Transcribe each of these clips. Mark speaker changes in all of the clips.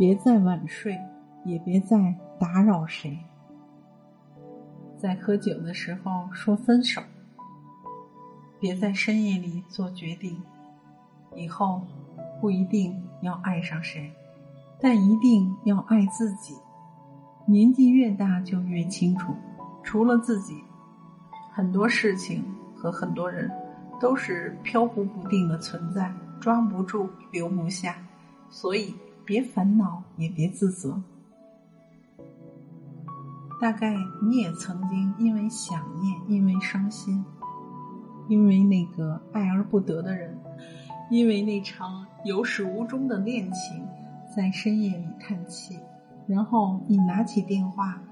Speaker 1: 别再晚睡，也别再打扰谁。在喝酒的时候说分手，别在深夜里做决定。以后不一定要爱上谁，但一定要爱自己。年纪越大，就越清楚，除了自己，很多事情和很多人都是飘忽不定的存在，抓不住，留不下。所以，别烦恼，也别自责。大概你也曾经因为想念，因为伤心，因为那个爱而不得的人，因为那场有始无终的恋情，在深夜里叹气。然后你拿起电话，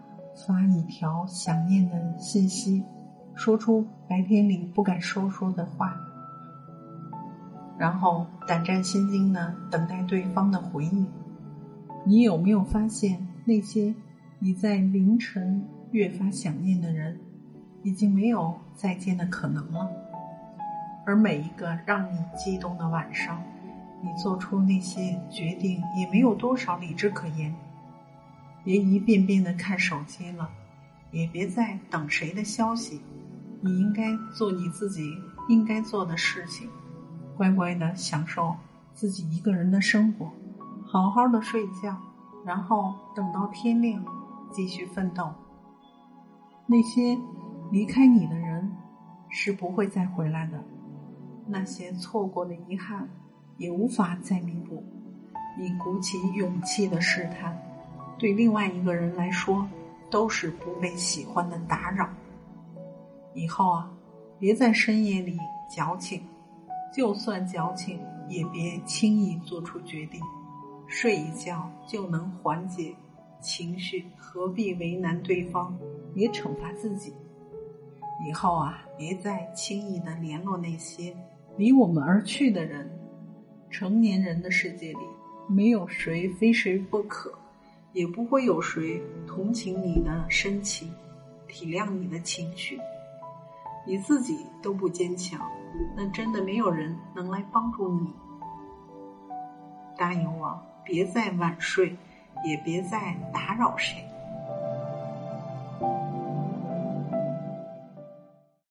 Speaker 1: 发一条想念的信息，说出白天里不敢说说的话，然后胆战心惊的等待对方的回应。你有没有发现那些？你在凌晨越发想念的人，已经没有再见的可能了。而每一个让你激动的晚上，你做出那些决定也没有多少理智可言。别一遍遍的看手机了，也别再等谁的消息。你应该做你自己应该做的事情，乖乖的享受自己一个人的生活，好好的睡觉，然后等到天亮。继续奋斗。那些离开你的人是不会再回来的，那些错过的遗憾也无法再弥补。你鼓起勇气的试探，对另外一个人来说都是不被喜欢的打扰。以后啊，别在深夜里矫情，就算矫情，也别轻易做出决定。睡一觉就能缓解。情绪何必为难对方，也惩罚自己？以后啊，别再轻易的联络那些离我们而去的人。成年人的世界里，没有谁非谁不可，也不会有谁同情你的深情，体谅你的情绪。你自己都不坚强，那真的没有人能来帮助你。答应我！别再晚睡。也别再打扰谁。